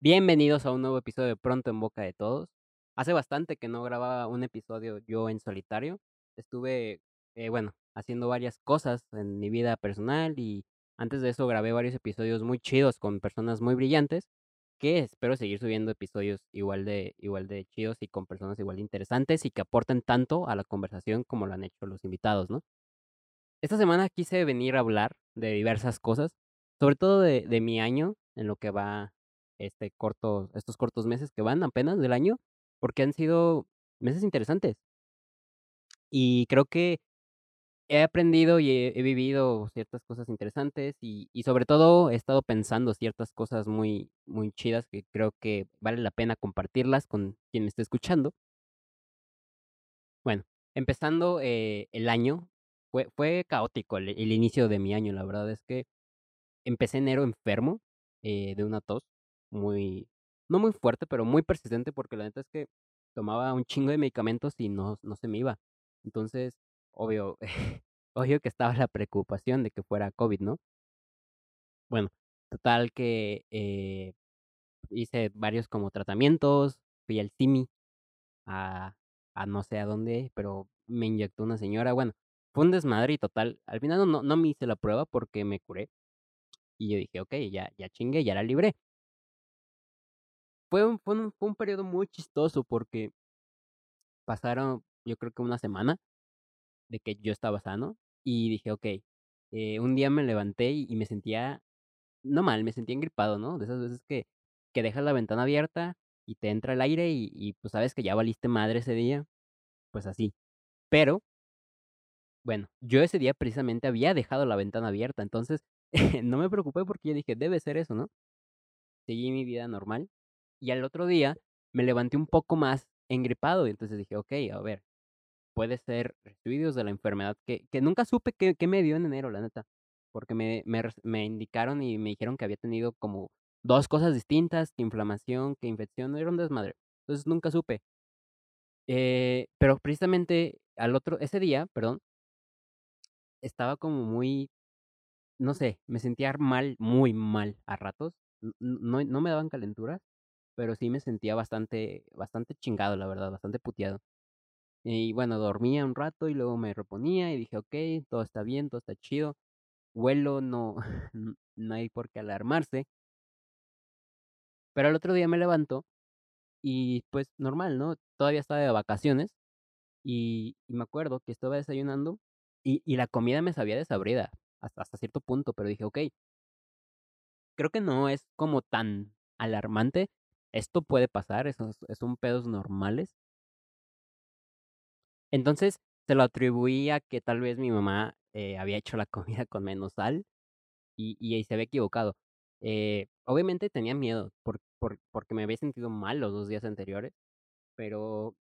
Bienvenidos a un nuevo episodio de Pronto en Boca de Todos. Hace bastante que no grababa un episodio yo en solitario. Estuve, eh, bueno, haciendo varias cosas en mi vida personal y antes de eso grabé varios episodios muy chidos con personas muy brillantes que espero seguir subiendo episodios igual de, igual de chidos y con personas igual de interesantes y que aporten tanto a la conversación como lo han hecho los invitados, ¿no? Esta semana quise venir a hablar de diversas cosas, sobre todo de, de mi año, en lo que va este corto, estos cortos meses que van apenas del año, porque han sido meses interesantes. Y creo que he aprendido y he, he vivido ciertas cosas interesantes y, y sobre todo he estado pensando ciertas cosas muy, muy chidas que creo que vale la pena compartirlas con quien me esté escuchando. Bueno, empezando eh, el año, fue, fue caótico el, el inicio de mi año, la verdad es que empecé enero enfermo eh, de una tos muy, no muy fuerte, pero muy persistente porque la neta es que tomaba un chingo de medicamentos y no, no se me iba. Entonces, obvio, obvio que estaba la preocupación de que fuera COVID, ¿no? Bueno, total que eh, hice varios como tratamientos, fui al CIMI a, a no sé a dónde, pero me inyectó una señora. Bueno, fue un desmadre y total. Al final no, no, no me hice la prueba porque me curé. Y yo dije, ok, ya, ya chingué, ya la libré. Fue un, fue un, fue un periodo muy chistoso porque pasaron, yo creo que una semana de que yo estaba sano y dije, ok, eh, un día me levanté y, me sentía, no mal, me sentía engripado, ¿no? De esas veces que, que dejas la ventana abierta y te entra el aire y, y pues sabes que ya valiste madre ese día, pues así. Pero, bueno, yo ese día precisamente había dejado la ventana abierta, entonces no me preocupé porque yo dije, debe ser eso, ¿no? Seguí mi vida normal y al otro día me levanté un poco más engripado y entonces dije, ok, a ver, puede ser residuos de la enfermedad que, que nunca supe qué, qué me dio en enero, la neta, porque me, me, me indicaron y me dijeron que había tenido como dos cosas distintas, que inflamación, que infección, era un desmadre. Entonces nunca supe. Eh, pero precisamente al otro, ese día, perdón, estaba como muy, no sé, me sentía mal, muy mal a ratos. No, no me daban calenturas, pero sí me sentía bastante, bastante chingado, la verdad, bastante puteado. Y bueno, dormía un rato y luego me reponía y dije, ok, todo está bien, todo está chido. Vuelo, no, no hay por qué alarmarse. Pero al otro día me levanto y pues normal, ¿no? Todavía estaba de vacaciones y, me acuerdo que estaba desayunando y, y la comida me sabía desabrida hasta, hasta cierto punto, pero dije, ok, creo que no es como tan alarmante. Esto puede pasar, esos son pedos normales. Entonces se lo atribuí a que tal vez mi mamá eh, había hecho la comida con menos sal y, y se había equivocado. Eh, obviamente tenía miedo por- porque me había sentido mal los dos días anteriores, pero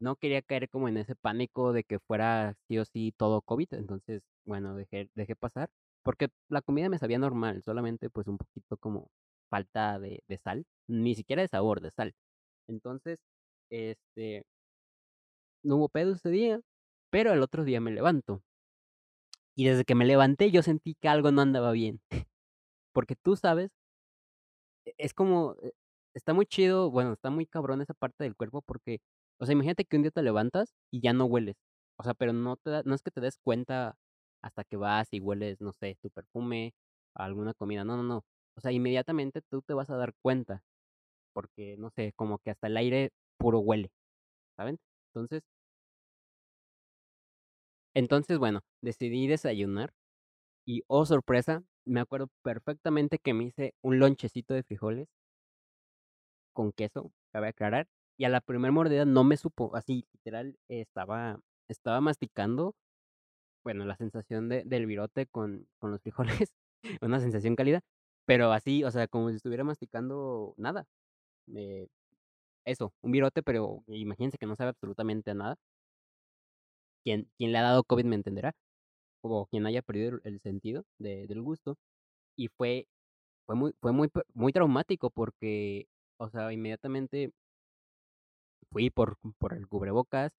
no quería caer como en ese pánico de que fuera sí o sí todo COVID. Entonces, bueno, dejé, dejé pasar porque la comida me sabía normal, solamente pues un poquito como falta de, sal, ni siquiera de sabor, de sal. Entonces, este, no hubo pedo ese día, pero el otro día me levanto. Y desde que me levanté yo sentí que algo no andaba bien, porque tú sabes e es como, eh, está muy chido, bueno, está muy cabrón esa parte del cuerpo porque, o sea, imagínate que un día te levantas y ya no hueles. O sea, pero no te da no es que te des cuenta hasta que vas y hueles, no sé, tu perfume, alguna comida, no, no, no. O sea, inmediatamente tú te vas a dar cuenta, porque, no sé, como que hasta el aire puro huele, ¿saben? Entonces entonces, bueno, decidí desayunar y, oh sorpresa, me acuerdo perfectamente que me hice un lonchecito de frijoles con queso, cabe aclarar, y a la primer mordida no me supo, así, literal, estaba estaba masticando, bueno, la sensación de del virote con con los frijoles, una sensación cálida, pero así, o sea, como si estuviera masticando nada, eh, eso, un virote, pero imagínense que no sabe absolutamente nada. Quien le ha dado COVID me entenderá, o quien haya perdido el sentido de del gusto, y fue fue muy fue muy muy traumático porque, o sea, inmediatamente fui por por el cubrebocas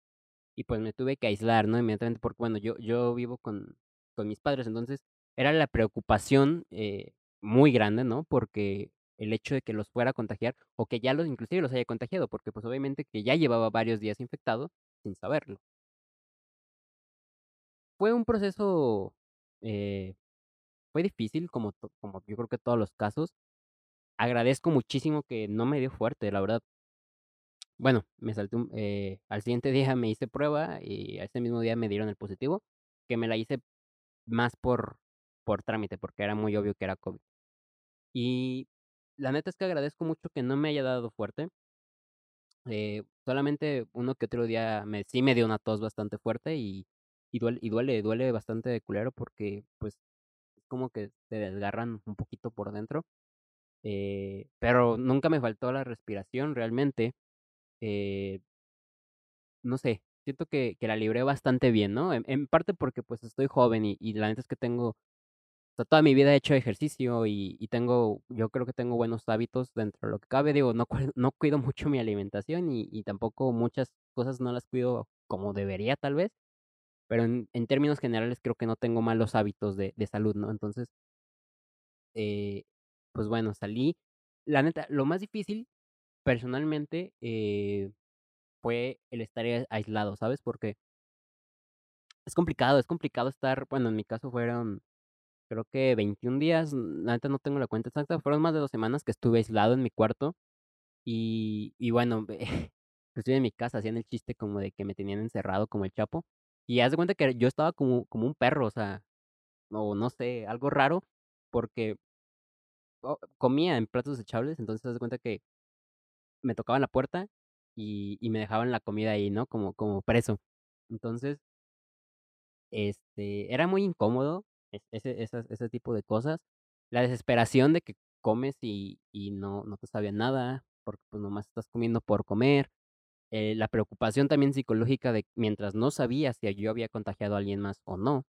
y, pues, me tuve que aislar, ¿no? Inmediatamente, porque, bueno, yo yo vivo con con mis padres, entonces, era la preocupación, eh, muy grande, ¿no? Porque el hecho de que los fuera a contagiar o que ya los inclusive los haya contagiado, porque, pues, obviamente que ya llevaba varios días infectado sin saberlo. Fue un proceso, eh, fue difícil como como yo creo que todos los casos. Agradezco muchísimo que no me dio fuerte, la verdad. Bueno, me salté un eh, al siguiente día me hice prueba y ese mismo día me dieron el positivo, que me la hice más por por trámite, porque era muy obvio que era COVID. Y la neta es que agradezco mucho que no me haya dado fuerte. Eh, solamente uno que otro día me sí me dio una tos bastante fuerte y y duele duele bastante culero porque, pues, es como que te desgarran un poquito por dentro. Eh, pero nunca me faltó la respiración realmente. Eh no sé, siento que que la libré bastante bien, ¿no? En en parte porque, pues, estoy joven y y la neta es que tengo, sea, toda mi vida he hecho ejercicio y y tengo yo creo que tengo buenos hábitos dentro de lo que cabe, digo, no no cuido mucho mi alimentación y y tampoco muchas cosas no las cuido como debería, tal vez, pero en en términos generales creo que no tengo malos hábitos de de salud, ¿no? Entonces eh, pues bueno, salí. La neta, lo más difícil, personalmente, eh, fue el estar, aislado, ¿sabes? Porque es complicado, es complicado estar bueno, en mi caso fueron, creo que 21 días, la no tengo la cuenta exacta, fueron más de 2 semanas que estuve aislado en mi cuarto, y y bueno, inclusive en mi casa hacían el chiste como de que me tenían encerrado como el Chapo, y haz de cuenta que yo estaba como como un perro, o sea, o no sé, algo raro, porque oh, comía en platos desechables, entonces haz de cuenta que me tocaban la puerta y y me dejaban la comida ahí, ¿no? Como como preso. Entonces este, era muy incómodo ese esas ese tipo de cosas. La desesperación de que comes y y no no te sabía nada, porque, pues, nomás estás comiendo por comer. Eh, la preocupación también psicológica de mientras no sabía si yo había contagiado a alguien más o no.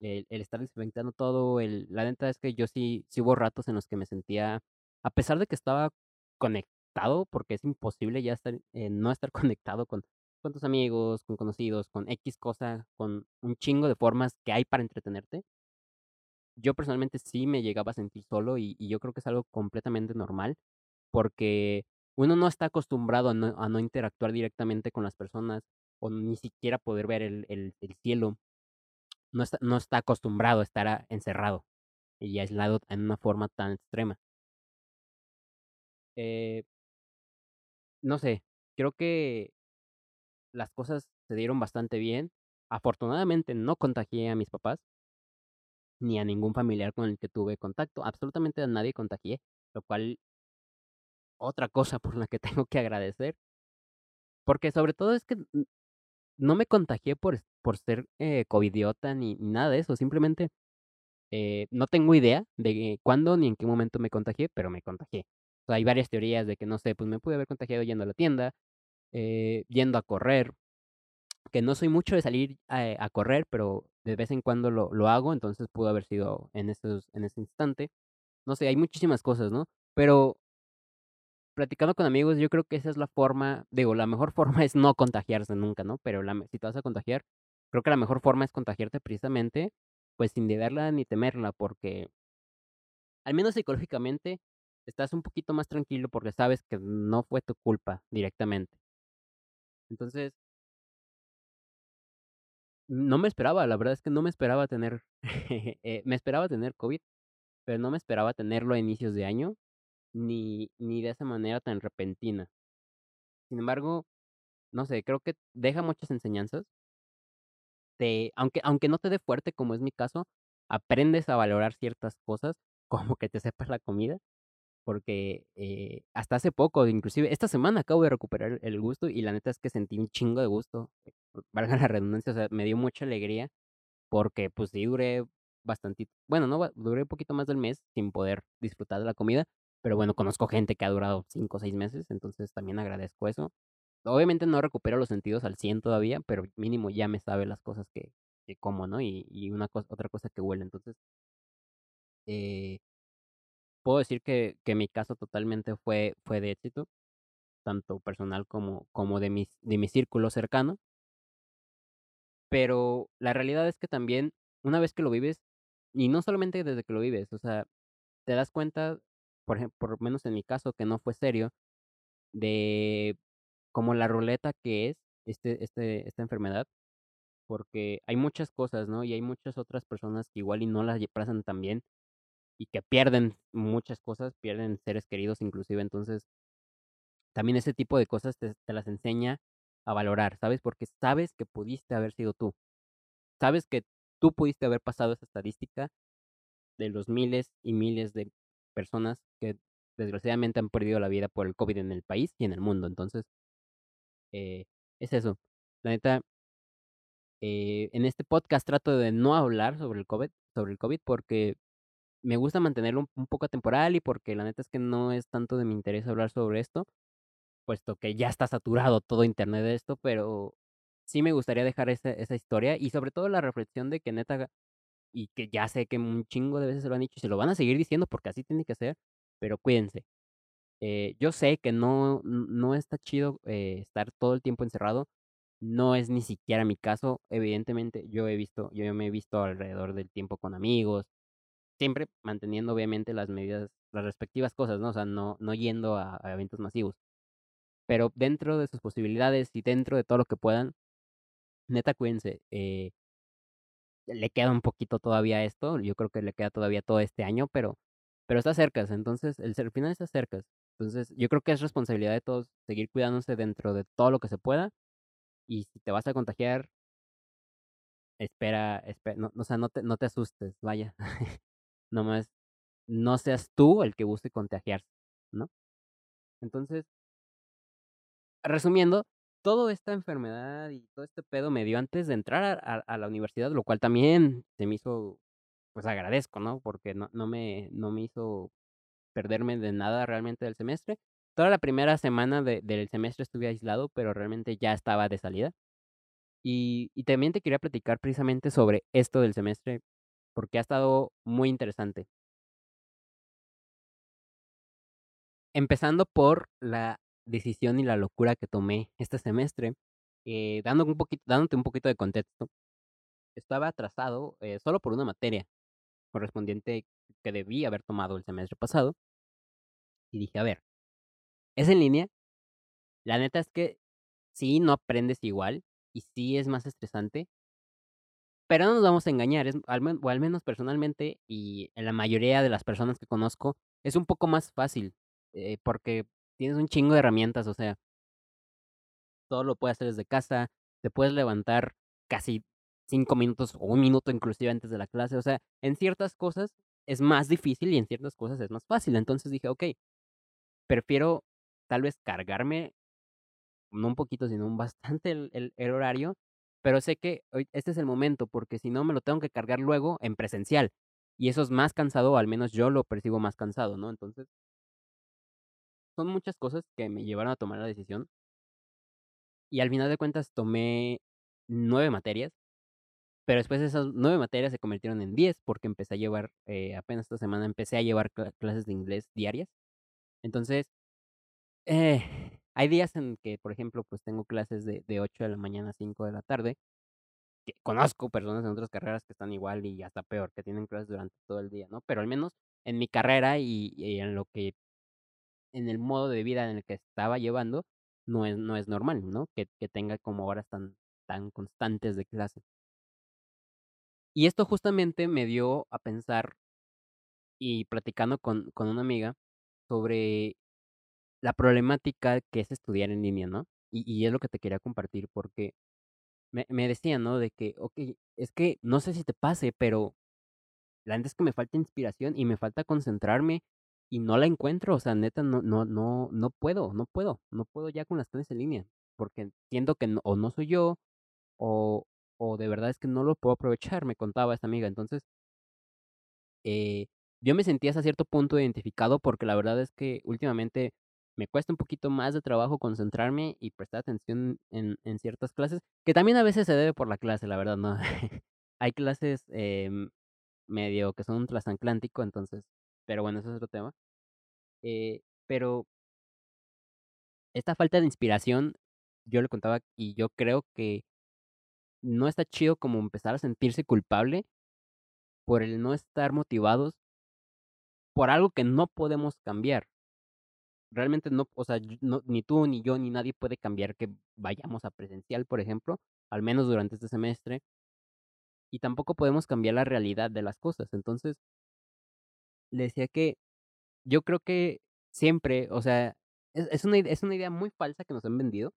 El el estar desinfectando todo, el la neta es que yo sí sí hubo ratos en los que me sentía a pesar de que estaba conectado, porque es imposible ya estar, eh, no estar conectado con con tus amigos, con conocidos, con equis cosa, con un chingo de formas que hay para entretenerte. Yo personalmente sí me llegaba a sentir solo y yo creo que es algo completamente normal, porque uno no está acostumbrado a no interactuar directamente con las personas, o ni siquiera poder ver el el el cielo. No está no está acostumbrado a estar encerrado y aislado en una forma tan extrema. Eh no sé, creo que las cosas se dieron bastante bien. Afortunadamente, no contagié a mis papás ni a ningún familiar con el que tuve contacto, absolutamente a nadie contagié, lo cual otra cosa por la que tengo que agradecer. Porque sobre todo es que no me contagié por por ser, eh, covidiota ni nada de eso, simplemente, eh, no tengo idea de cuándo ni en qué momento me contagié, pero me contagié. Hay varias teorías de que, no sé, pues, me pude haber contagiado yendo a la tienda, eh, yendo a correr, que no soy mucho de salir, eh, a correr, pero de vez en cuando lo lo hago, entonces pudo haber sido en esos en ese instante. No sé, hay muchísimas cosas, ¿no? Pero platicando con amigos, yo creo que esa es la forma digo, la mejor forma es no contagiarse nunca, ¿no? Pero la si te vas a contagiar, creo que la mejor forma es contagiarte precisamente, pues, sin deberla ni temerla, porque al menos psicológicamente estás un poquito más tranquilo porque sabes que no fue tu culpa directamente. Entonces no me esperaba, la verdad es que no me esperaba tener, eh, me esperaba tener COVID, pero no me esperaba tenerlo a inicios de año, ni ni de esa manera tan repentina. Sin embargo, no sé, creo que deja muchas enseñanzas. Te aunque aunque no te dé fuerte, como es mi caso, aprendes a valorar ciertas cosas, como que te sepas la comida, porque, eh, hasta hace poco, inclusive esta semana acabo de recuperar el gusto y la neta es que sentí un chingo de gusto, valga la redundancia, o sea, me dio mucha alegría porque, pues, sí duré bastantito bueno, no, duré un poquito más del mes sin poder disfrutar de la comida, pero bueno, conozco gente que ha durado 5 o 6 meses, entonces también agradezco eso. Obviamente no recupero los sentidos al 100 todavía, pero mínimo ya me sabe las cosas que que como, ¿no? Y y una cosa otra cosa que huele, entonces eh puedo decir que que mi caso totalmente fue fue de éxito, tanto personal como como de mis de mi círculo cercano. Pero la realidad es que también, una vez que lo vives, y no solamente desde que lo vives, o sea, te das cuenta por ejemplo, por menos en mi caso, que no fue serio, de como la ruleta que es este, este, esta enfermedad, porque hay muchas cosas, ¿no? Y hay muchas otras personas que igual y no las pasan tan bien y que pierden muchas cosas, pierden seres queridos inclusive, entonces también ese tipo de cosas te, las enseña a valorar, ¿sabes? Porque sabes que pudiste haber sido tú, sabes que tú pudiste haber pasado esa estadística de los miles y miles de personas que desgraciadamente han perdido la vida por el COVID en el país y en el mundo. Entonces, eh, es eso. La neta, eh, en este podcast trato de no hablar sobre el COVID, sobre el COVID porque me gusta mantenerlo un, poco temporal y porque la neta es que no es tanto de mi interés hablar sobre esto, puesto que ya está saturado todo internet de esto, pero sí me gustaría dejar esa, esa historia y sobre todo la reflexión de que neta, y que ya sé que un chingo de veces se lo han dicho y se lo van a seguir diciendo porque así tiene que ser, pero cuídense. Eh, yo sé que no, no está chido eh, estar todo el tiempo encerrado. No es ni siquiera mi caso. Evidentemente, yo he visto, yo me he visto alrededor del tiempo con amigos, siempre manteniendo obviamente las medidas, las respectivas cosas, ¿no? O sea, no, no yendo a, eventos masivos. Pero dentro de sus posibilidades y dentro de todo lo que puedan, neta, cuídense. Eh, le queda un poquito todavía esto, yo creo que le queda todavía todo este año, pero, pero está cerca, entonces el final está cerca. Entonces, yo creo que es responsabilidad de todos seguir cuidándose dentro de todo lo que se pueda. Y si te vas a contagiar, espera, espera, no, o sea, no te, no te asustes, vaya. Nomás no seas tú el que busque contagiarse, ¿no? Entonces, resumiendo, toda esta enfermedad y todo este pedo me dio antes de entrar a, a, la universidad, lo cual también se me hizo, pues agradezco, ¿no? Porque no, no, me, no me hizo perderme de nada realmente del semestre. Toda la primera semana de, del semestre estuve aislado, pero realmente ya estaba de salida. Y, y también te quería platicar precisamente sobre esto del semestre, porque ha estado muy interesante. Empezando por la decisión y la locura que tomé este semestre, eh, dando un poquito, dándote un poquito de contexto, estaba atrasado eh, solo por una materia correspondiente que debí haber tomado el semestre pasado. Y dije, a ver, ¿es en línea? La neta es que sí, no aprendes igual y sí es más estresante, pero no nos vamos a engañar, es, al o al menos personalmente y en la mayoría de las personas que conozco, es un poco más fácil, eh, porque tienes un chingo de herramientas, o sea, todo lo puedes hacer desde casa, te puedes levantar casi cinco minutos o un minuto inclusive antes de la clase, o sea, en ciertas cosas es más difícil y en ciertas cosas es más fácil, entonces dije, ok, prefiero tal vez cargarme, no un poquito, sino un bastante el, el horario pero sé que este es el momento, porque si no me lo tengo que cargar luego en presencial. Y eso es más cansado, o al menos yo lo percibo más cansado, ¿no? Entonces, son muchas cosas que me llevaron a tomar la decisión. Y al final de cuentas tomé nueve materias, pero después esas nueve materias se convirtieron en diez, porque empecé a llevar, eh, apenas esta semana empecé a llevar clases de inglés diarias. Entonces, eh, hay días en que, por ejemplo, pues tengo clases de, de 8 de la mañana a 5 de la tarde. Que conozco personas en otras carreras que están igual y hasta peor, que tienen clases durante todo el día, ¿no? Pero al menos en mi carrera y, en lo que, en el modo de vida en el que estaba llevando, no es, no es normal, ¿no? Que, que tenga como horas tan, tan constantes de clase. Y esto justamente me dio a pensar y platicando con, con una amiga sobre la problemática que es estudiar en línea, ¿no? Y, y es lo que te quería compartir porque me, me decían, ¿no? De que, ok, es que no sé si te pase, pero la neta es que me falta inspiración y me falta concentrarme y no la encuentro, o sea, neta, no, no, no, no puedo, no puedo, no puedo ya con las clases en línea, porque siento que no, o no soy yo, o, o de verdad es que no lo puedo aprovechar, me contaba esta amiga, entonces, eh, yo me sentía hasta cierto punto identificado porque la verdad es que últimamente me cuesta un poquito más de trabajo concentrarme y prestar atención en, en ciertas clases, que también a veces se debe por la clase, la verdad, ¿no? Hay clases em, medio que son un transatlántico, entonces, pero bueno, eso es otro tema. Eh, pero esta falta de inspiración, yo le contaba y yo creo que no está chido como empezar a sentirse culpable por el no estar motivados por algo que no podemos cambiar. Realmente no, o sea, ni tú, ni yo, ni nadie puede cambiar que vayamos a presencial, por ejemplo, al menos durante este semestre. Y tampoco podemos cambiar la realidad de las cosas. Entonces, le decía que yo creo que siempre, o sea, es, es, una, es una idea muy falsa que nos han vendido,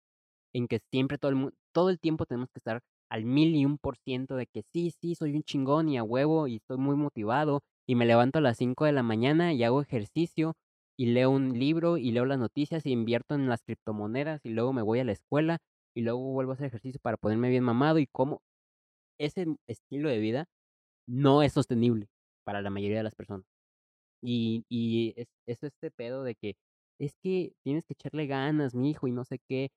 en que siempre todo el, todo el tiempo tenemos que estar al mil y un por ciento de que sí, sí, soy un chingón y a huevo y estoy muy motivado y me levanto a las 5 de la mañana y hago ejercicio y leo un libro y leo las noticias y invierto en las criptomonedas y luego me voy a la escuela y luego vuelvo a hacer ejercicio para ponerme bien mamado y como ese estilo de vida no es sostenible para la mayoría de las personas. Y, y es, es este pedo de que es que tienes que echarle ganas, mi hijo, y no sé qué.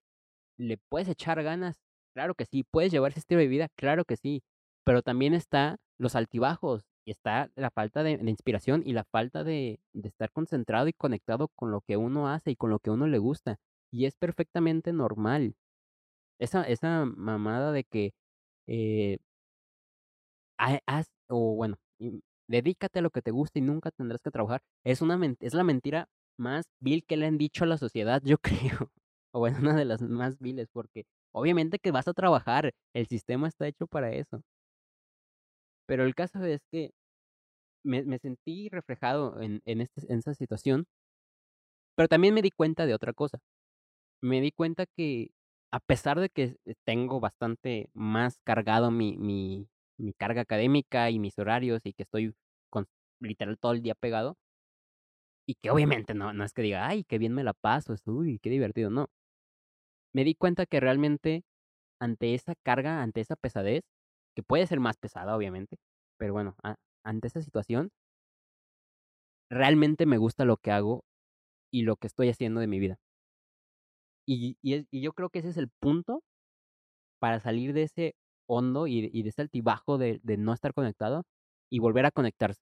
¿Le puedes echar ganas? Claro que sí. ¿Puedes llevar ese estilo de vida? Claro que sí. Pero también está los altibajos y está la falta de, inspiración y la falta de, estar concentrado y conectado con lo que uno hace y con lo que uno le gusta. Y es perfectamente normal. Esa, esa mamada de que eh, haz, o bueno, dedícate a lo que te gusta y nunca tendrás que trabajar. Es, una, es la mentira más vil que le han dicho a la sociedad, yo creo. O bueno, una de las más viles, porque obviamente que vas a trabajar, el sistema está hecho para eso. Pero el caso es que me, me sentí reflejado en, este, en esa situación, pero también me di cuenta de otra cosa. Me di cuenta que a pesar de que tengo bastante más cargado mi, mi, mi carga académica y mis horarios y que estoy con, literal todo el día pegado, y que obviamente no, no es que diga, ay, qué bien me la paso, uy, qué divertido, no. Me di cuenta que realmente ante esa carga, ante esa pesadez, que puede ser más pesada, obviamente, pero bueno, ante esa situación, realmente me gusta lo que hago y lo que estoy haciendo de mi vida. Y, y, yo creo que ese es el punto para salir de ese hondo y, y de ese altibajo de, de no estar conectado y volver a conectarse.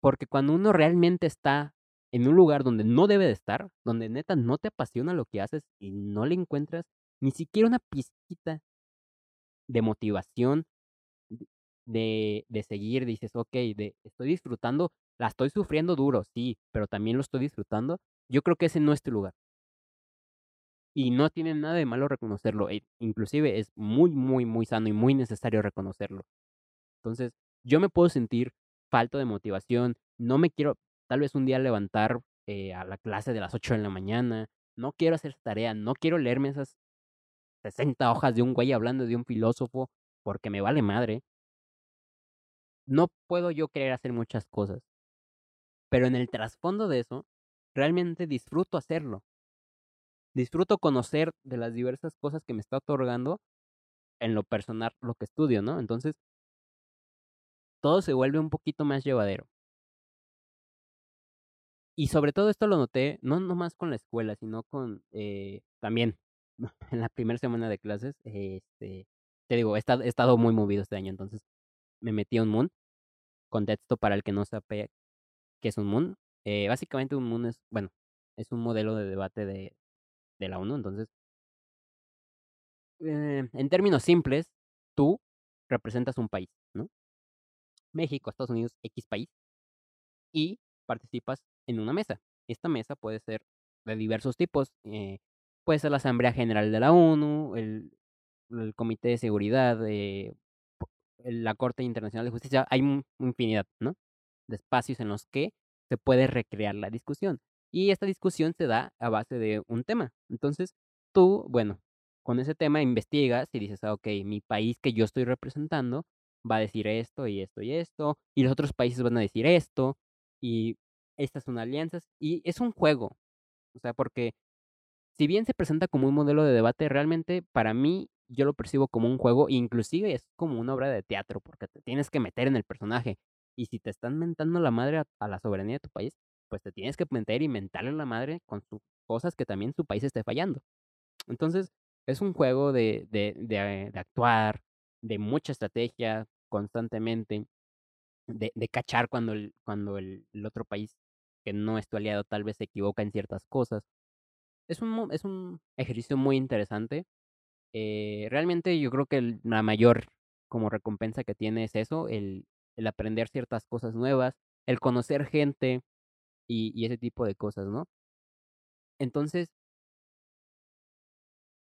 Porque cuando uno realmente está en un lugar donde no debe de estar, donde neta no te apasiona lo que haces y no le encuentras ni siquiera una pizquita de motivación de, de seguir, dices, ok, de, estoy disfrutando, la estoy sufriendo duro, sí, pero también lo estoy disfrutando, yo creo que ese no es tu lugar. Y no tiene nada de malo reconocerlo, e inclusive es muy, muy, muy sano y muy necesario reconocerlo. Entonces, yo me puedo sentir falto de motivación, no me quiero tal vez un día levantar eh, a la clase de las 8 de la mañana, no quiero hacer tarea, no quiero leerme esas 60 hojas de un güey hablando de un filósofo porque me vale madre. No puedo yo querer hacer muchas cosas. Pero en el trasfondo de eso, realmente disfruto hacerlo. Disfruto conocer de las diversas cosas que me está otorgando en lo personal lo que estudio, ¿no? Entonces, todo se vuelve un poquito más llevadero. Y sobre todo esto lo noté, no nomás con la escuela, sino con eh, también en la primera semana de clases. Este, te digo, he estado, he estado muy movido este año, entonces me metí a un Moon. Contexto para el que no sabe qué es un Moon. Eh, básicamente un Moon es, bueno, es un modelo de debate de, de la ONU, entonces, eh, en términos simples, tú representas un país, ¿no? México, Estados Unidos, X país, y participas en una mesa. Esta mesa puede ser de diversos tipos. Eh, puede ser la Asamblea General de la ONU, el, el Comité de Seguridad, la Corte Internacional de Justicia. Hay infinidad, ¿no? De espacios en los que se puede recrear la discusión. Y esta discusión se da a base de un tema. Entonces, tú, bueno, con ese tema investigas y dices, ah, ok, mi país que yo estoy representando va a decir esto y esto y esto, y los otros países van a decir esto, y estas son alianzas, y es un juego, o sea, porque si bien se presenta como un modelo de debate, realmente para mí yo lo percibo como un juego, inclusive es como una obra de teatro, porque te tienes que meter en el personaje, y si te están mentando la madre a, la soberanía de tu país, pues te tienes que meter y mentarle la madre con sus cosas que también su país esté fallando. Entonces, es un juego de, de, de, de actuar, de mucha estrategia constantemente, de, de cachar cuando, el, cuando el, otro país que no es tu aliado tal vez se equivoca en ciertas cosas. Es un, es un ejercicio muy interesante. Eh, realmente yo creo que la mayor como recompensa que tiene es eso, el, el aprender ciertas cosas nuevas, el conocer gente y, y ese tipo de cosas, ¿no? Entonces,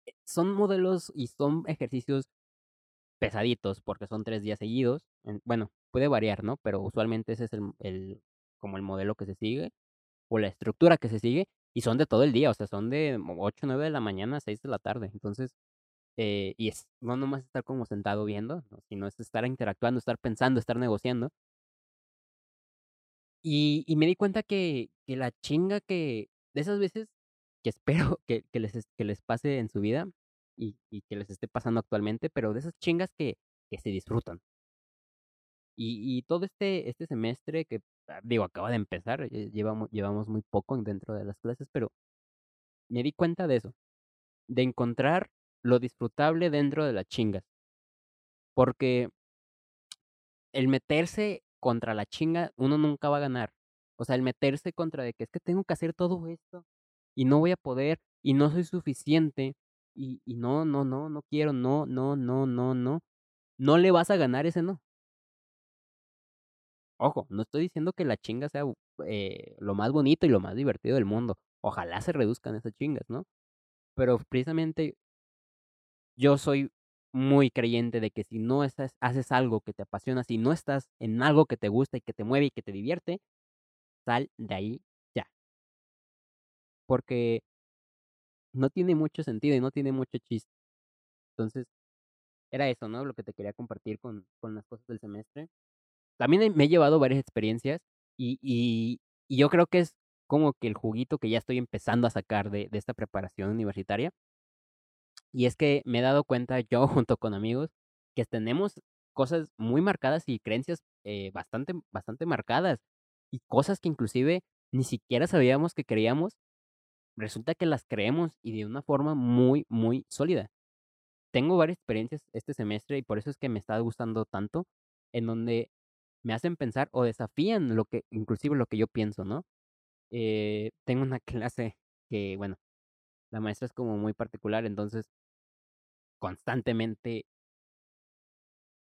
eh, son modelos y son ejercicios pesaditos porque son tres días seguidos. Bueno, puede variar, ¿no? Pero usualmente ese es el, el, como el modelo que se sigue o la estructura que se sigue y son de todo el día, o sea, son de 8, 9 de la mañana a 6 de la tarde. Entonces, eh, y es no nomás estar como sentado viendo, sino es estar interactuando, estar pensando, estar negociando. Y, y me di cuenta que, que la chinga que de esas veces que espero que, que, les, que les pase en su vida y, y que les esté pasando actualmente, pero de esas chingas que, que se disfrutan. Y, y todo este, este semestre que, digo, acaba de empezar, eh, llevamos, llevamos muy poco dentro de las clases, pero me di cuenta de eso, de encontrar lo disfrutable dentro de las chingas. Porque el meterse contra la chinga, uno nunca va a ganar. O sea, el meterse contra de que es que tengo que hacer todo esto y no voy a poder y no soy suficiente y, y no, no, no, no quiero, no, no, no, no, no. No le vas a ganar ese no. Ojo, no estoy diciendo que la chinga sea eh, lo más bonito y lo más divertido del mundo. Ojalá se reduzcan esas chingas, ¿no? Pero precisamente yo soy muy creyente de que si no estás, haces algo que te apasiona, si no estás en algo que te gusta y que te mueve y que te divierte, sal de ahí ya. Porque no tiene mucho sentido y no tiene mucho chiste. Entonces, era eso, ¿no? Lo que te quería compartir con, con las cosas del semestre. También me he llevado varias experiencias y, y, yo creo que es como que el juguito que ya estoy empezando a sacar de, de esta preparación universitaria. Y es que me he dado cuenta yo junto con amigos que tenemos cosas muy marcadas y creencias eh, bastante, bastante marcadas y cosas que inclusive ni siquiera sabíamos que creíamos, resulta que las creemos y de una forma muy, muy sólida. Tengo varias experiencias este semestre y por eso es que me está gustando tanto, en donde me hacen pensar o desafían lo que, inclusive lo que yo pienso, ¿no? Eh, tengo una clase que, bueno, la maestra es como muy particular, entonces constantemente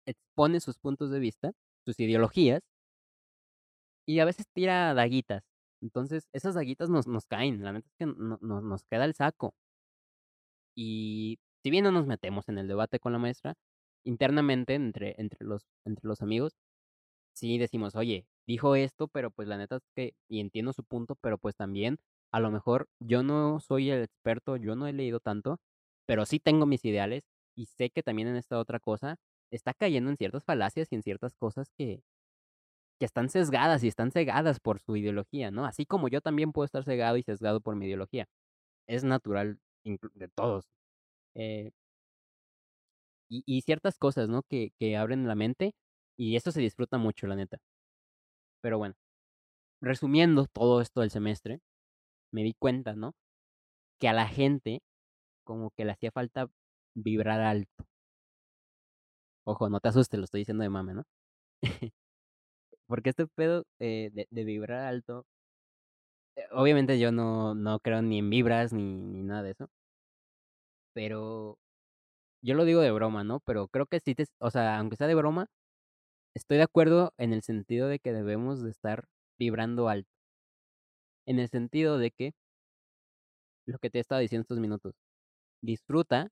expone sus puntos de vista, sus ideologías, y a veces tira daguitas. Entonces, esas daguitas nos, nos caen, la neta es que no, nos queda el saco. Y si bien no nos metemos en el debate con la maestra, internamente, entre, entre, los, entre los amigos, sí decimos, oye, dijo esto, pero pues la neta es que, y entiendo su punto, pero pues también, a lo mejor yo no soy el experto, yo no he leído tanto, pero sí tengo mis ideales y sé que también en esta otra cosa está cayendo en ciertas falacias y en ciertas cosas que, que están sesgadas y están cegadas por su ideología, ¿no? Así como yo también puedo estar cegado y sesgado por mi ideología. Es natural de todos. Eh, y, y, ciertas cosas, ¿no? Que, que abren la mente y eso se disfruta mucho, la neta. Pero bueno, resumiendo todo esto del semestre, me di cuenta, ¿no? Que a la gente como que le hacía falta vibrar alto. Ojo, no te asustes, lo estoy diciendo de mame, ¿no? Porque este pedo eh, de, de, vibrar alto, eh, obviamente yo no, no creo ni en vibras ni, ni nada de eso. Pero yo lo digo de broma, ¿no? Pero creo que sí te, o sea, aunque sea de broma, estoy de acuerdo en el sentido de que debemos de estar vibrando alto. En el sentido de que, lo que te he estado diciendo estos minutos, disfruta,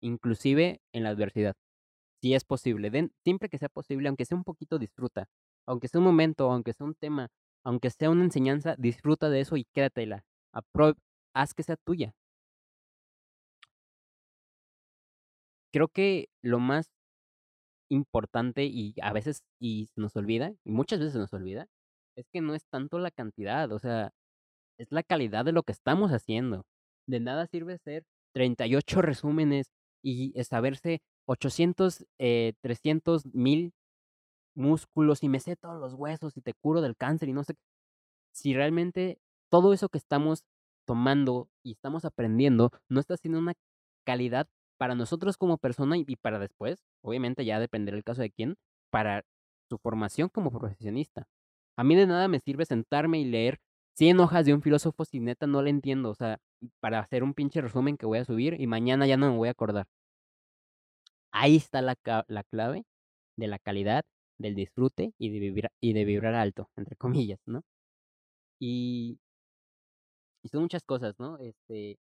inclusive en la adversidad. Si es posible, Den, siempre que sea posible, aunque sea un poquito, disfruta. Aunque sea un momento, aunque sea un tema, aunque sea una enseñanza, disfruta de eso y quédatela. Apro haz que sea tuya. Creo que lo más importante y a veces y nos olvida, y muchas veces nos olvida, es que no es tanto la cantidad, o sea, es la calidad de lo que estamos haciendo. De nada sirve ser 38 resúmenes y saberse 800, eh, 300 mil músculos y me sé todos los huesos y te curo del cáncer y no sé. Si realmente todo eso que estamos tomando y estamos aprendiendo no está haciendo una calidad para nosotros como persona y, para después, obviamente ya dependerá el caso de quién, para su formación como profesionista. A mí de nada me sirve sentarme y leer 100 hojas de un filósofo si neta no le entiendo, o sea, para hacer un pinche resumen que voy a subir y mañana ya no me voy a acordar. Ahí está la, la clave de la calidad del disfrute y de vibrar y de vibrar alto, entre comillas, ¿no? Y y son muchas cosas, ¿no? Este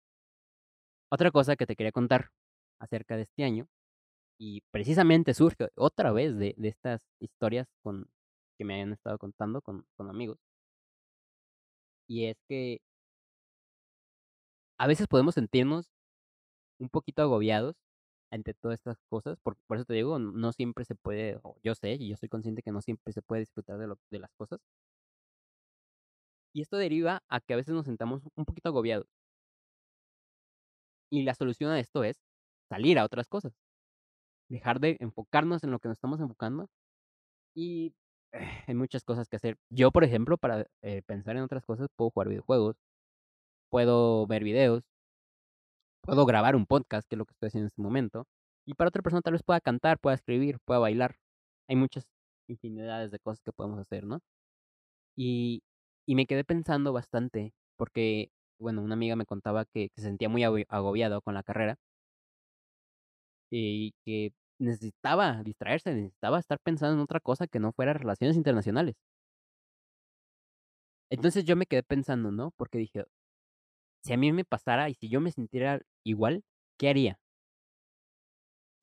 otra cosa que te quería contar acerca de este año, y precisamente surge otra vez de de estas historias con que me han estado contando con amigos. Y es que a veces podemos sentirnos un poquito agobiados ante todas estas cosas, por por eso te digo, no siempre se puede, yo sé, y yo soy consciente que no siempre se puede disfrutar de lo de las cosas. Y esto deriva a que a veces nos sentamos un poquito agobiados. Y la solución a esto es salir a otras cosas. Dejar de enfocarnos en lo que nos estamos enfocando y hay muchas cosas que hacer. Yo, por ejemplo, para, eh, pensar en otras cosas, puedo jugar videojuegos, puedo ver videos puedo grabar un podcast, que es lo que estoy haciendo en este momento, y para otra persona tal vez pueda cantar, pueda escribir, pueda bailar. Hay muchas infinidades de cosas que podemos hacer, ¿no? Y y me quedé pensando bastante, porque, bueno, una amiga me contaba que se sentía muy ago agobiado con la carrera y que necesitaba distraerse, necesitaba estar pensando en otra cosa que no fuera relaciones internacionales. Entonces, yo me quedé pensando, ¿no? Porque dije: "Si a mí me pasara y si yo me sintiera igual, ¿qué haría?".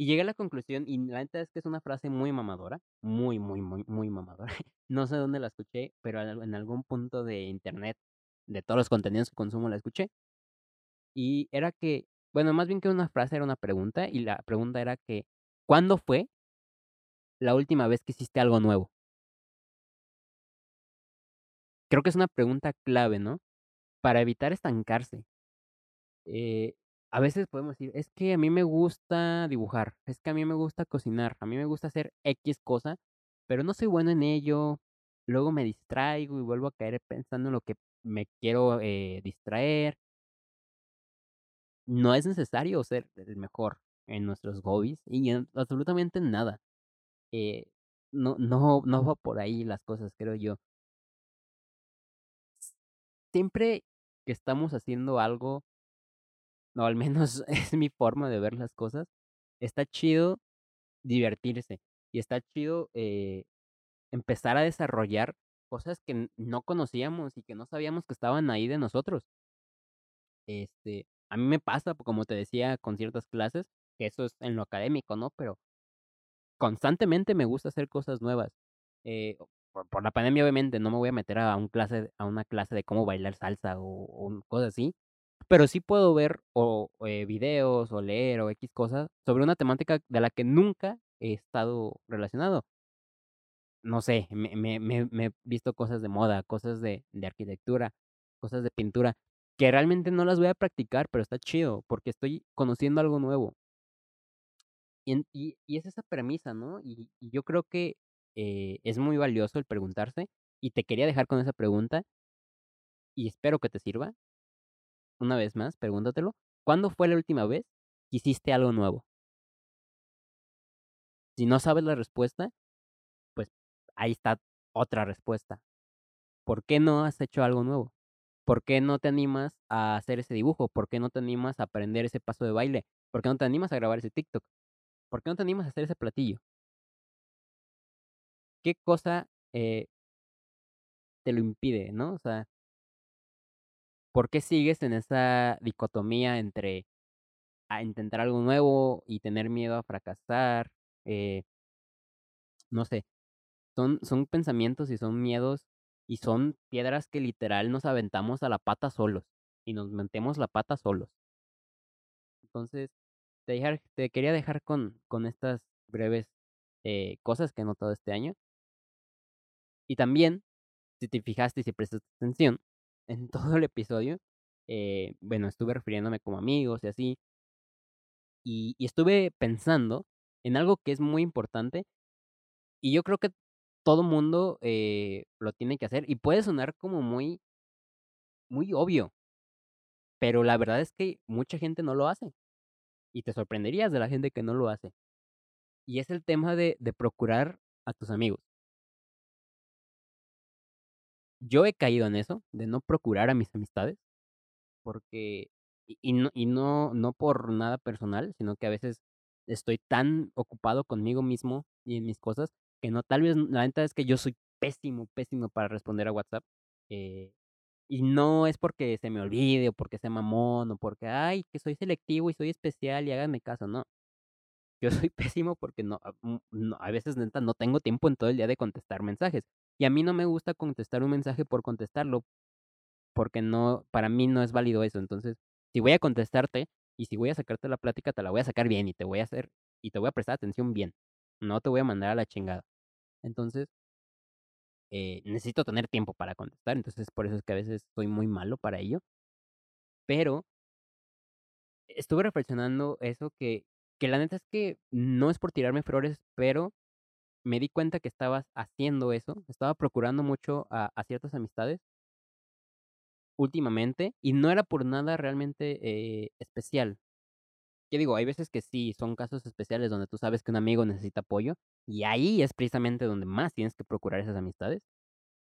Y llegué a la conclusión, y la neta es que es una frase muy mamadora, muy, muy, muy, muy mamadora. No sé dónde la escuché, pero en algún punto de Internet, de todos los contenidos que consumo, la escuché. Y era que, bueno, más bien que una frase, era una pregunta, y la pregunta era que, ¿cuándo fue la última vez que hiciste algo nuevo? Creo que es una pregunta clave, ¿no? Para evitar estancarse. Eh, a veces podemos decir: "Es que a mí me gusta dibujar, es que a mí me gusta cocinar, a mí me gusta hacer equis cosa, pero no soy bueno en ello, luego me distraigo y vuelvo a caer pensando en lo que me quiero, eh, distraer". No es necesario ser el mejor en nuestros hobbies y en absolutamente nada. Eh, no no no va por ahí las cosas, creo yo. Siempre que estamos haciendo algo o al menos es mi forma de ver las cosas, está chido divertirse, y está chido, eh, empezar a desarrollar cosas que no conocíamos y que no sabíamos que estaban ahí de nosotros. Este, a mí me pasa, como te decía, con ciertas clases, que eso es en lo académico, ¿no? Pero constantemente me gusta hacer cosas nuevas. Eh, por la pandemia, obviamente, no me voy a meter a un clase a una clase de cómo bailar salsa o o cosas así, pero sí puedo ver eh, videos o leer o equis cosa sobre una temática de la que nunca he estado relacionado. No sé, me he visto cosas de moda, cosas de arquitectura, cosas de pintura, que realmente no las voy a practicar, pero está chido, porque estoy conociendo algo nuevo. Y y es esa premisa, ¿no? Y y yo creo que, eh, es muy valioso el preguntarse, y te quería dejar con esa pregunta y espero que te sirva. Una vez más, pregúntatelo, ¿cuándo fue la última vez que hiciste algo nuevo? Si no sabes la respuesta, pues, ahí está otra respuesta. ¿Por qué no has hecho algo nuevo? ¿Por qué no te animas a hacer ese dibujo? ¿Por qué no te animas a aprender ese paso de baile? ¿Por qué no te animas a grabar ese TikTok? ¿Por qué no te animas a hacer ese platillo? ¿Qué cosa, eh te lo impide, no? O sea ¿por qué sigues en esa dicotomía entre, a intentar algo nuevo y tener miedo a fracasar? Eh no sé, son son pensamientos y son miedos, y son piedras que literal nos aventamos a la pata solos, y nos metemos la pata solos. Entonces, te dejar te quería dejar con con estas breves, eh, cosas que he notado este año. Y también, si te fijaste y si prestaste atención, en todo el episodio, eh, bueno, estuve refiriéndome como amigos y así. Y y estuve pensando en algo que es muy importante y yo creo que todo mundo, eh, lo tiene que hacer, y puede sonar como muy muy obvio. Pero la verdad es que mucha gente no lo hace, y te sorprenderías de la gente que no lo hace. Y es el tema de de procurar a tus amigos. Yo he caído en eso, de no procurar a mis amistades, porque y y no y no no por nada personal, sino que a veces estoy tan ocupado conmigo mismo y en mis cosas, que no, tal vez, la neta es que yo soy pésimo, pésimo para responder a WhatsApp. Eh, y no es porque se me olvide o porque sea mamón o porque, ay, que soy selectivo y soy especial y háganme caso, no. Yo soy pésimo porque no, a, mm, no, a veces neta no tengo tiempo en todo el día de contestar mensajes. Y a mí no me gusta contestar un mensaje por contestarlo, porque no, para mí no es válido eso. Entonces, si voy a contestarte y si voy a sacarte la plática, te la voy a sacar bien y te voy a hacer y te voy a prestar atención bien. No te voy a mandar a la chingada. Entonces, eh, necesito tener tiempo para contestar. Entonces, por eso es que a veces soy muy malo para ello. Pero estuve reflexionando eso que, que la neta es que no es por tirarme flores, pero me di cuenta que estabas haciendo eso, estaba procurando mucho a, ciertas amistades últimamente y no era por nada realmente eh, especial. ¿Qué digo? Hay veces que sí, son casos especiales donde tú sabes que un amigo necesita apoyo y ahí es precisamente donde más tienes que procurar esas amistades.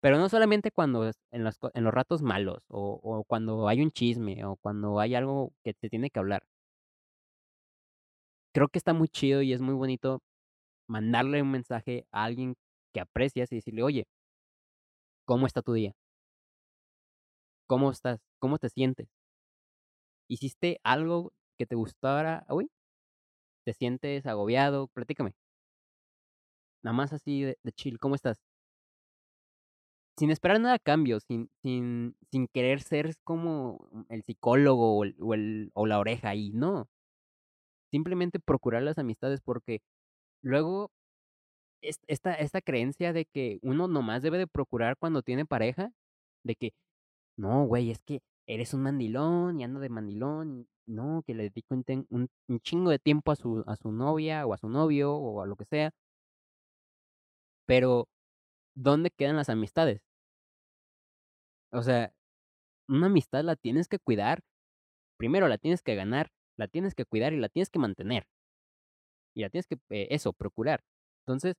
Pero no solamente cuando en los, en los ratos malos o, o cuando hay un chisme o cuando hay algo que te tiene que hablar. Creo que está muy chido y es muy bonito mandarle un mensaje a alguien que aprecias y decirle, oye, ¿cómo está tu día? ¿Cómo estás? ¿Cómo te sientes? ¿Hiciste algo que te gustara hoy? ¿Te sientes agobiado? Platícame. Nada más así de, chill, ¿cómo estás? Sin esperar nada a cambio, sin, sin, sin querer ser como el psicólogo o, el, o, la oreja ahí, no. Simplemente procurar las amistades porque luego es- esta, esta creencia de que uno nomás debe de procurar cuando tiene pareja, de que No, güey, es que eres un mandilón y ando de mandilón. No, que le dedico un, un- un chingo de tiempo a su, a su novia o a su novio o a lo que sea. Pero, ¿dónde quedan las amistades? O sea, una amistad la tienes que cuidar. Primero la tienes que ganar, la tienes que cuidar y la tienes que mantener. Y la tienes que, eh, eso, procurar. Entonces,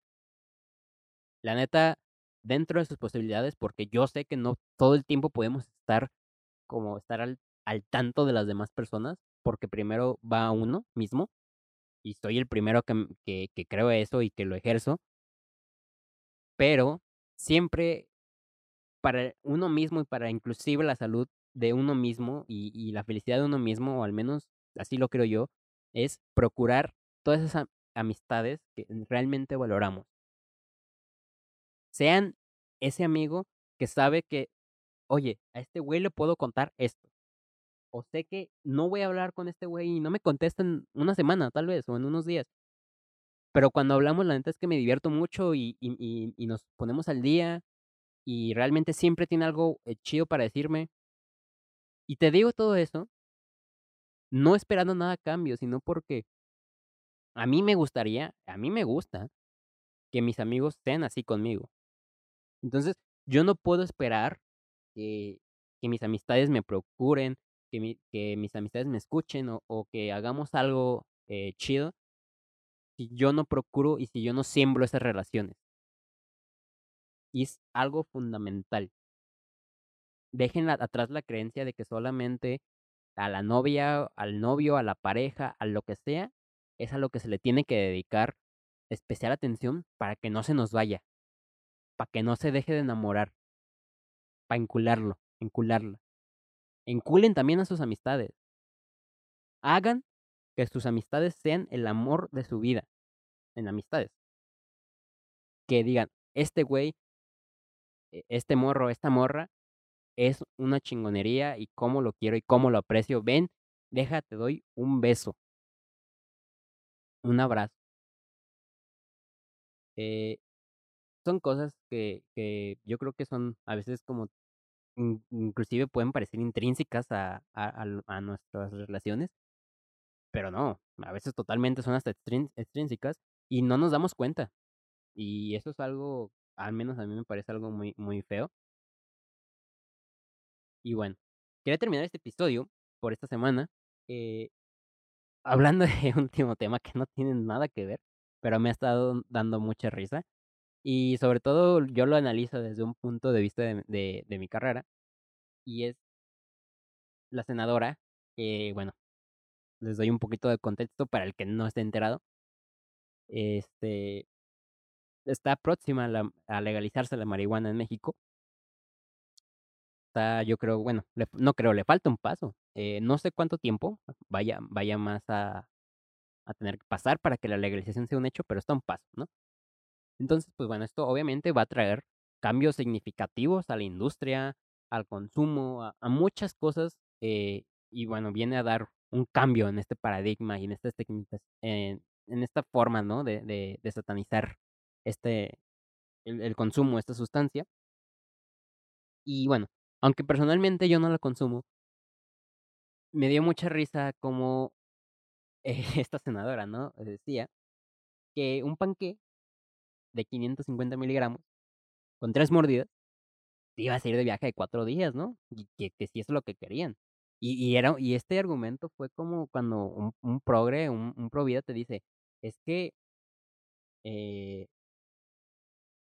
la neta, dentro de sus posibilidades, porque yo sé que no todo el tiempo podemos estar como estar al, al tanto de las demás personas, porque primero va uno mismo, y soy el primero que, que, que creo eso y que lo ejerzo, pero siempre para uno mismo y para inclusive la salud de uno mismo y, y la felicidad de uno mismo, o al menos así lo creo yo, es procurar todas esas am- amistades que realmente valoramos. Sean ese amigo que sabe que, oye, a este güey le puedo contar esto O sé que no voy a hablar con este güey y no me contesta en una semana, tal vez, o en unos días. Pero cuando hablamos, la neta es que me divierto mucho y, nos ponemos al día y realmente siempre tiene algo eh, chido para decirme. Y te digo todo eso, no esperando nada a cambio, sino porque a mí me gustaría, a mí me gusta que mis amigos sean así conmigo. Entonces, yo no puedo esperar que, mis amistades me procuren, que, mi- que mis amistades me escuchen o, o que hagamos algo eh, chido si yo no procuro y si yo no siembro esas relaciones. Es algo fundamental. Dejen atrás la creencia de que solamente a la novia, al novio, a la pareja, a lo que sea, es a lo que se le tiene que dedicar especial atención para que no se nos vaya, para que no se deje de enamorar, para encularlo, encularla. Enculen también a sus amistades. Hagan que sus amistades sean el amor de su vida en amistades. Que digan, este güey, e- este morro, esta morra es una chingonería y cómo lo quiero y cómo lo aprecio. Ven, déjate, doy un beso, un abrazo. Eh, son cosas que, que yo creo que son a veces como, in- inclusive pueden parecer intrínsecas a, a, a nuestras relaciones, pero no, a veces totalmente son hasta extrínsecas y no nos damos cuenta. Y eso es algo, al menos a mí me parece algo muy, muy feo. Y bueno, quería terminar este episodio por esta semana eh, hablando de un último tema que no tiene nada que ver, pero me ha estado dando mucha risa. Y sobre todo yo lo analizo desde un punto de vista de, de- mi carrera. Y es la senadora, que bueno, les doy un poquito de contexto para el que no esté enterado. Este, está próxima la a legalizarse la marihuana en México. Está, yo creo, bueno, no creo, le falta un paso. Eh, no sé cuánto tiempo vaya vaya más a a tener que pasar para que la legalización sea un hecho, pero está un paso, ¿no? Entonces, pues bueno, esto obviamente va a traer cambios significativos a la industria, al consumo, a a muchas cosas, eh, y bueno, viene a dar un cambio en este paradigma y en estas técnicas, en esta forma, ¿no? De satanizar este el consumo de esta sustancia. Y bueno, aunque personalmente yo no la consumo me dio mucha risa cómo, eh, esta senadora, ¿no? Decía que un panqué de 550 miligramos, con 3 mordidas, te ibas a ir de viaje de 4 días, ¿no? Y que si es lo que querían. Y era y este argumento fue como cuando un un progre, un provida te dice: "Es que" "eh"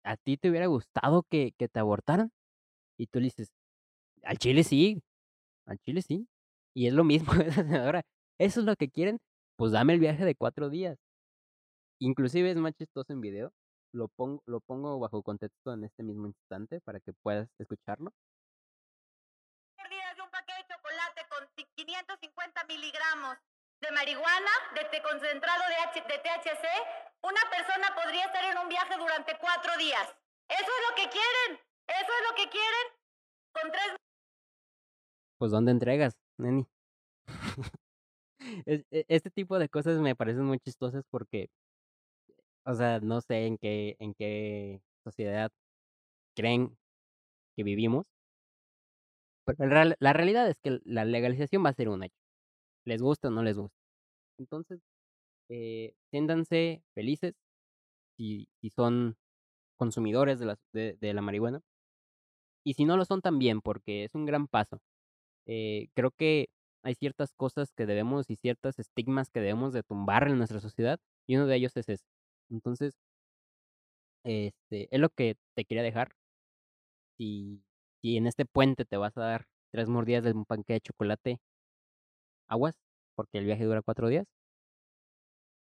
"¿a ti te hubiera gustado que que te abortaran?". Y tú le dices: "Al chile sí, al chile sí". Y es lo mismo senadora, ¿eso es lo que quieren? Pues dame el viaje de 4 días. Inclusive es más chistoso en video, lo pongo lo pongo bajo contexto en este mismo instante para que puedas escucharlo. mordidas de un paquete de chocolate con ci- 550 miligramos de marihuana, de concentrado de, de THC, una persona podría estar en un viaje durante cuatro días. Eso es lo que quieren. Eso es lo que quieren. Con tres Pues, ¿dónde entregas, neni? E este tipo de cosas me parecen muy chistosas porque, o sea, no sé en qué en qué sociedad creen que vivimos. Pero la realidad es que la legalización va a ser un hecho, les guste o no les guste. Entonces, eh, felices si si son consumidores de de de la marihuana. Y si no lo son también, porque es un gran paso. Eh, creo que hay ciertas cosas que debemos y ciertos estigmas que debemos de tumbar en nuestra sociedad, y uno de ellos es ese. Entonces este, es lo que te quería dejar. Si si en este puente te vas a dar 3 mordidas de un panque de chocolate aguas, porque el viaje dura 4 días.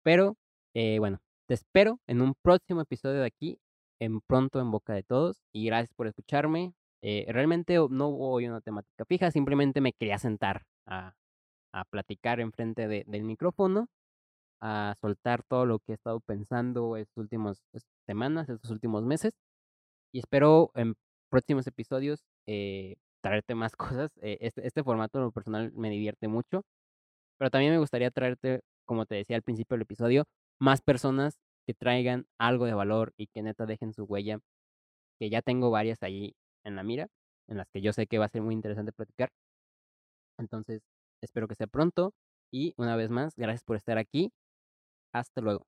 Pero, eh, bueno, te espero en un próximo episodio de aquí, en Pronto en Boca de Todos, y gracias por escucharme. Eh, realmente no hubo una temática fija, simplemente me quería sentar a platicar enfrente de del micrófono, a soltar todo lo que he estado pensando estos últimos, pues, semanas, estos últimos meses. Y espero próximos episodios, eh, traerte más cosas. Eh, este este formato lo personal me divierte mucho, pero también me gustaría traerte, como te decía al principio del episodio, más personas que traigan algo de valor y que neta dejen su huella, que ya tengo varias ahí en la mira, en las que yo sé que va a ser muy interesante platicar. Entonces, espero que sea pronto y una vez más, gracias por estar aquí. Hasta luego.